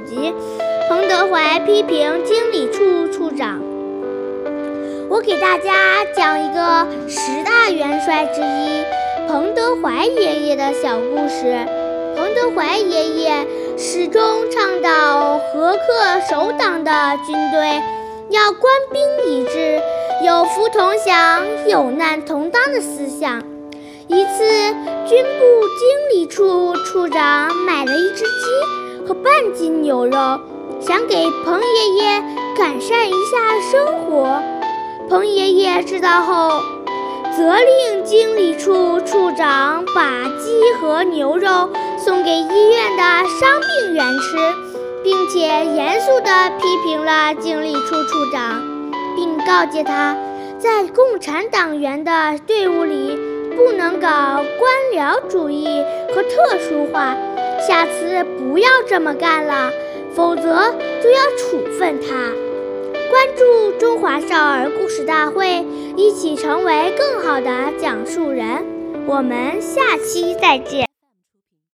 九集：彭德怀批评经理处处长。我给大家讲一个十大元帅之一彭德怀爷爷的小故事。彭德怀爷爷始终倡导和恪守党的军队要官兵一致，有福同享、有难同当的思想。一次，军部经理处处长半斤牛肉，想给彭爷爷改善一下生活。彭爷爷知道后，责令经理处处长把鸡和牛肉送给医院的伤病员吃，并且严肃地批评了经理处处长，并告诫他，在共产党员的队伍里不能搞官僚主义和特殊化，下次不要这么干了，否则就要处分他。关注中华少儿故事大会，一起成为更好的讲述人。我们下期再见。